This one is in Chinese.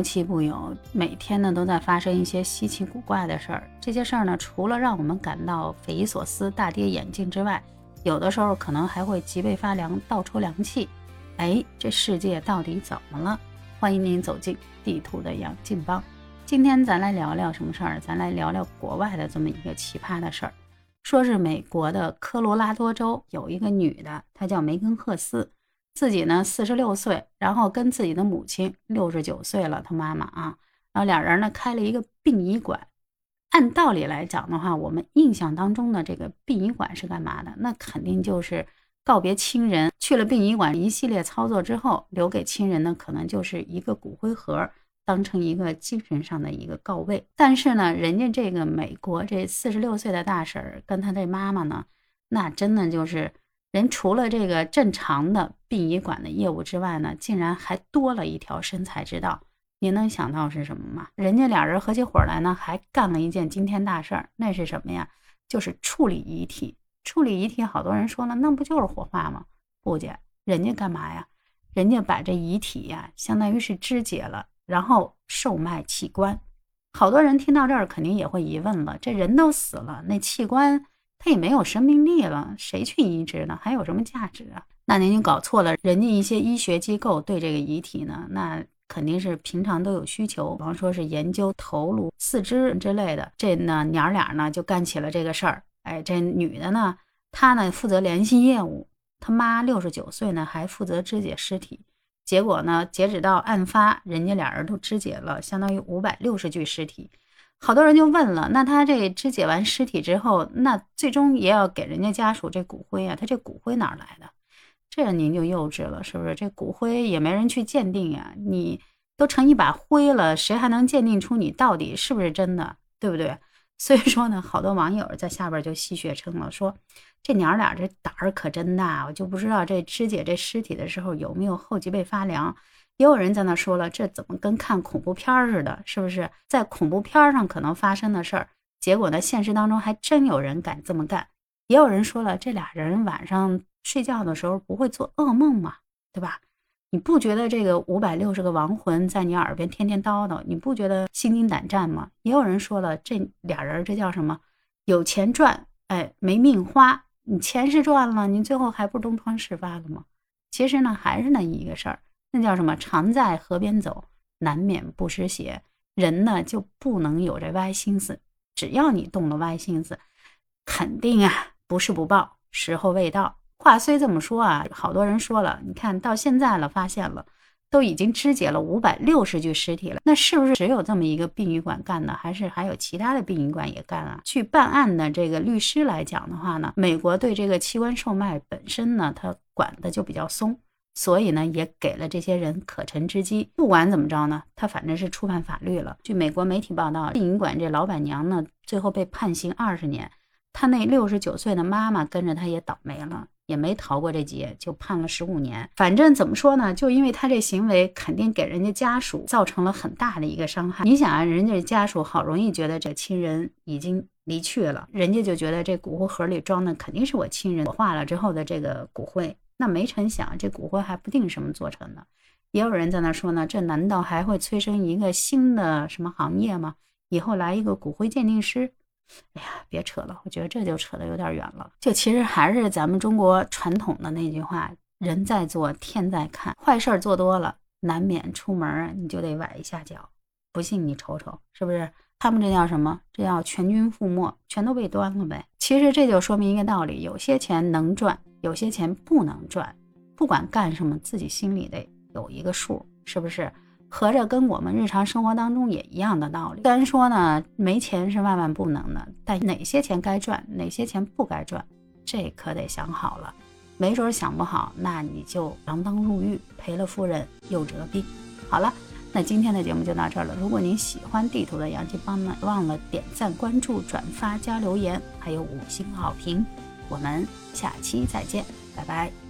无奇不有，每天呢都在发生一些稀奇古怪的事儿。这些事儿呢，除了让我们感到匪夷所思、大跌眼镜之外，有的时候可能还会脊背发凉、倒抽凉气。哎，这世界到底怎么了？欢迎您走进地图的杨劲邦。今天咱来聊聊什么事儿？咱来聊聊国外的这么一个奇葩的事儿。说是美国的科罗拉多州有一个女的，她叫梅根赫斯。自己呢，四十六岁，然后跟自己的母亲六十九岁了，他妈妈啊，然后俩人呢开了一个殡仪馆。按道理来讲的话，我们印象当中的这个殡仪馆是干嘛的？那肯定就是告别亲人。去了殡仪馆，一系列操作之后，留给亲人呢，可能就是一个骨灰盒，当成一个精神上的一个告慰。但是呢，人家这个美国这四十六岁的大婶跟她这妈妈呢，那真的就是。人除了这个正常的殡仪馆的业务之外呢，竟然还多了一条生财之道。您能想到是什么吗？人家俩人合起伙来呢，还干了一件惊天大事儿。那是什么呀？就是处理遗体。处理遗体，好多人说了，那不就是火化吗？不姐，人家干嘛呀？人家把这遗体呀，相当于是肢解了，然后售卖器官。好多人听到这儿，肯定也会疑问了：这人都死了，那器官？他也没有生命力了，谁去移植呢？还有什么价值啊？那您就搞错了。人家一些医学机构对这个遗体呢，那肯定是平常都有需求，比方说是研究头颅、四肢之类的。这呢娘俩呢就干起了这个事儿。哎，这女的呢，她呢负责联系业务，她妈六十九岁呢还负责肢解尸体。结果呢，截止到案发，人家俩人都肢解了相当于五百六十具尸体。好多人就问了，那他这肢解完尸体之后，那最终也要给人家家属这骨灰啊？他这骨灰哪来的？这您就幼稚了，是不是？这骨灰也没人去鉴定呀，你都成一把灰了，谁还能鉴定出你到底是不是真的，对不对？所以说呢，好多网友在下边就戏谑称了，说这娘俩这胆儿可真大，我就不知道这肢解这尸体的时候有没有后脊背发凉。也有人在那说了，这怎么跟看恐怖片似的？是不是在恐怖片上可能发生的事儿？结果呢，现实当中还真有人敢这么干。也有人说了，这俩人晚上睡觉的时候不会做噩梦吗？对吧？你不觉得这个五百六十个亡魂在你耳边天天叨叨，你不觉得心惊胆战吗？也有人说了，这俩人这叫什么？有钱赚，哎，没命花。你钱是赚了，你最后还不东窗事发了吗？其实呢，还是那一个事儿。那叫什么？常在河边走，难免不湿鞋。人呢就不能有这歪心思，只要你动了歪心思，肯定啊不是不报，时候未到。话虽这么说啊，好多人说了，你看到现在了，发现了，都已经肢解了五百六十具尸体了，那是不是只有这么一个殡仪馆干的？还是还有其他的殡仪馆也干啊？据办案的这个律师来讲的话呢，美国对这个器官售卖本身呢，他管的就比较松。所以呢，也给了这些人可乘之机。不管怎么着呢，他反正是触犯法律了。据美国媒体报道，殡仪馆这老板娘呢，最后被判刑二十年。他那六十九岁的妈妈跟着他也倒霉了，也没逃过这劫，就判了十五年。反正怎么说呢，就因为他这行为，肯定给人家家属造成了很大的一个伤害。你想啊，人家家属好容易觉得这亲人已经离去了，人家就觉得这骨灰盒里装的肯定是我亲人火化了之后的这个骨灰。那没成想，这骨灰还不定什么做成的。也有人在那说呢，这难道还会催生一个新的什么行业吗？以后来一个骨灰鉴定师？哎呀，别扯了，我觉得这就扯得有点远了。就其实还是咱们中国传统的那句话：人在做，天在看。坏事做多了，难免出门你就得崴一下脚。不信你瞅瞅，是不是？他们这叫什么？这叫全军覆没，全都被端了呗。其实这就说明一个道理：有些钱能赚。有些钱不能赚，不管干什么，自己心里得有一个数，是不是？合着跟我们日常生活当中也一样的道理。虽然说呢，没钱是万万不能的，但哪些钱该赚，哪些钱不该赚，这可得想好了。没准想不好，那你就锒铛入狱，赔了夫人又折兵。好了，那今天的节目就到这儿了。如果您喜欢地图的杨金帮呢，忘了点赞、关注、转发加留言，还有五星好评。我们下期再见，拜拜。